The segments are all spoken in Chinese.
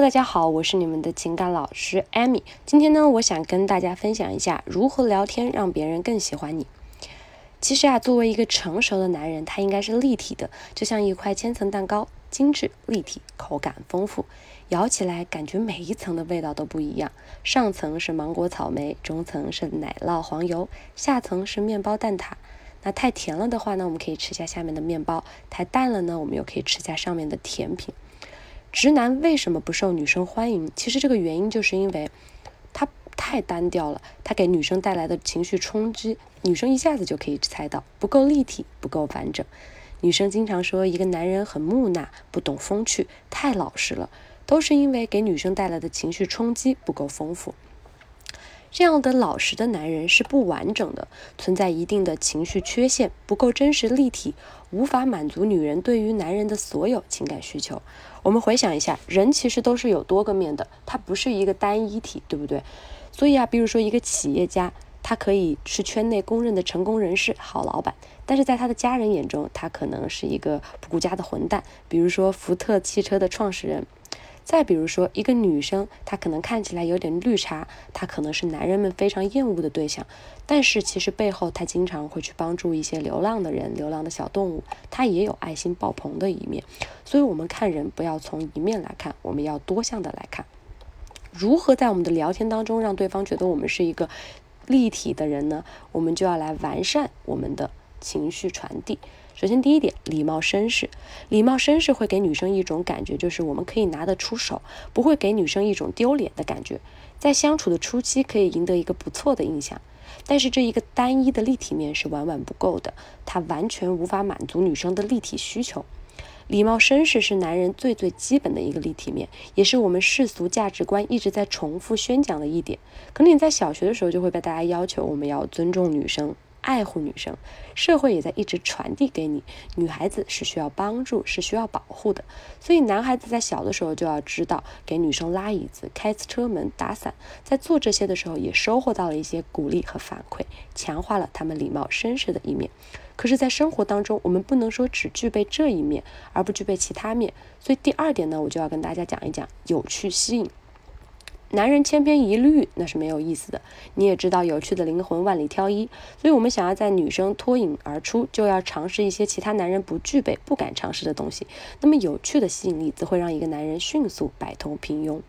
大家好，我是你们的情感老师艾米。今天呢，我想跟大家分享一下如何聊天让别人更喜欢你。其实啊，作为一个成熟的男人，他应该是立体的，就像一块千层蛋糕，精致立体，口感丰富，咬起来感觉每一层的味道都不一样。上层是芒果草莓，中层是奶酪黄油，下层是面包蛋挞。那太甜了的话呢，我们可以吃下下面的面包；太淡了呢，我们又可以吃下上面的甜品。直男为什么不受女生欢迎？其实这个原因就是因为他太单调了，他给女生带来的情绪冲击，女生一下子就可以猜到，不够立体，不够完整。女生经常说一个男人很木讷，不懂风趣，太老实了，都是因为给女生带来的情绪冲击不够丰富。这样的老实的男人是不完整的，存在一定的情绪缺陷，不够真实立体，无法满足女人对于男人的所有情感需求。我们回想一下，人其实都是有多个面的，他不是一个单一体，对不对？所以啊，比如说一个企业家，他可以是圈内公认的成功人士、好老板，但是在他的家人眼中，他可能是一个不顾家的混蛋。比如说福特汽车的创始人。再比如说，一个女生，她可能看起来有点绿茶，她可能是男人们非常厌恶的对象，但是其实背后她经常会去帮助一些流浪的人、流浪的小动物，她也有爱心爆棚的一面。所以，我们看人不要从一面来看，我们要多向的来看。如何在我们的聊天当中让对方觉得我们是一个立体的人呢？我们就要来完善我们的情绪传递。首先，第一点，礼貌绅士。礼貌绅士会给女生一种感觉，就是我们可以拿得出手，不会给女生一种丢脸的感觉。在相处的初期，可以赢得一个不错的印象。但是，这一个单一的立体面是晚晚不够的，它完全无法满足女生的立体需求。礼貌绅士是男人最最基本的一个立体面，也是我们世俗价值观一直在重复宣讲的一点。可能你在小学的时候就会被大家要求，我们要尊重女生。爱护女生，社会也在一直传递给你，女孩子是需要帮助，是需要保护的。所以男孩子在小的时候就要知道，给女生拉椅子、开车门、打伞，在做这些的时候也收获到了一些鼓励和反馈，强化了他们礼貌绅士的一面。可是，在生活当中，我们不能说只具备这一面，而不具备其他面。所以第二点呢，我就要跟大家讲一讲有趣吸引。男人千篇一律那是没有意思的。你也知道，有趣的灵魂万里挑一，所以我们想要在女生脱颖而出，就要尝试一些其他男人不具备、不敢尝试的东西。那么有趣的吸引力，则会让一个男人迅速摆脱平庸。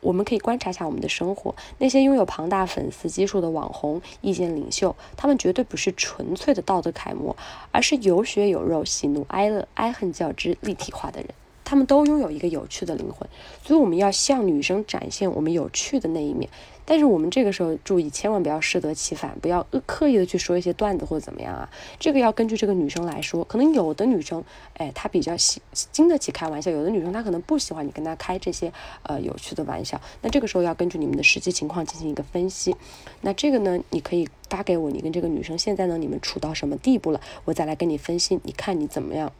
我们可以观察一下我们的生活，那些拥有庞大粉丝基数的网红、意见领袖，他们绝对不是纯粹的道德楷模，而是有血有肉、喜怒哀乐、爱恨交织、立体化的人。他们都拥有一个有趣的灵魂，所以我们要向女生展现我们有趣的那一面。但是我们这个时候注意，千万不要适得其反，不要刻意的去说一些段子或者怎么样啊。这个要根据这个女生来说，可能有的女生，哎，她比较喜经得起开玩笑；有的女生她可能不喜欢你跟她开这些呃有趣的玩笑。那这个时候要根据你们的实际情况进行一个分析。那这个呢，你可以发给我，你跟这个女生现在呢，你们处到什么地步了，我再来跟你分析，你看你怎么样。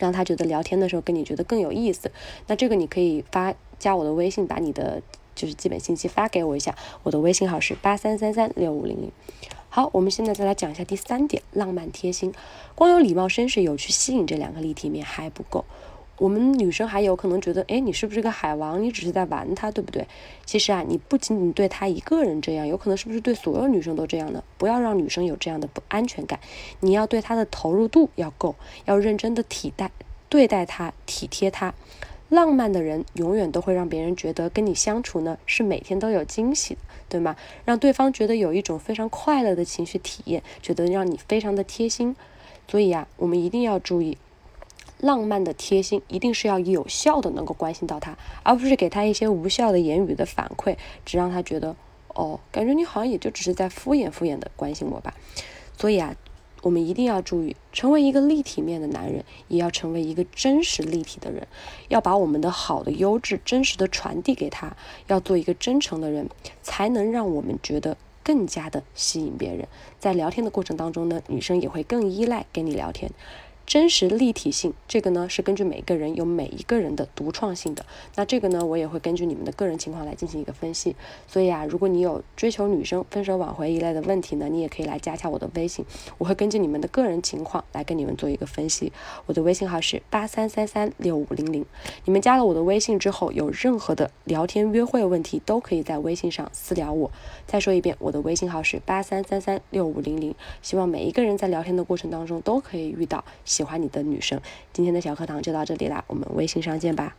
让他觉得聊天的时候跟你觉得更有意思，那这个你可以发加我的微信，把你的就是基本信息发给我一下，我的微信号是八三三三六五零零。好，我们现在再来讲一下第三点，浪漫贴心，光有礼貌绅士有趣吸引这两个立体面还不够。我们女生还有可能觉得，哎，你是不是个海王？你只是在玩他，对不对？其实啊，你不仅仅对他一个人这样，有可能是不是对所有女生都这样的？不要让女生有这样的不安全感。你要对她的投入度要够，要认真的体待对待她，体贴她。浪漫的人永远都会让别人觉得跟你相处呢是每天都有惊喜的，对吗？让对方觉得有一种非常快乐的情绪体验，觉得让你非常的贴心。所以啊，我们一定要注意。浪漫的贴心一定是要有效的，能够关心到他，而不是给他一些无效的言语的反馈，只让他觉得哦，感觉你好像也就只是在敷衍敷衍的关心我吧。所以啊，我们一定要注意，成为一个立体面的男人，也要成为一个真实立体的人，要把我们的好的、优质、真实的传递给他，要做一个真诚的人，才能让我们觉得更加的吸引别人。在聊天的过程当中呢，女生也会更依赖跟你聊天。真实立体性，这个呢是根据每个人有每一个人的独创性的。那这个呢，我也会根据你们的个人情况来进行一个分析。所以啊，如果你有追求女生、分手挽回一类的问题呢，你也可以来加一下我的微信，我会根据你们的个人情况来跟你们做一个分析。我的微信号是八三三三六五零零。你们加了我的微信之后，有任何的聊天约会问题，都可以在微信上私聊我。再说一遍，我的微信号是八三三三六五零零。希望每一个人在聊天的过程当中都可以遇到喜欢你的女生。今天的小课堂就到这里啦，我们微信上见吧。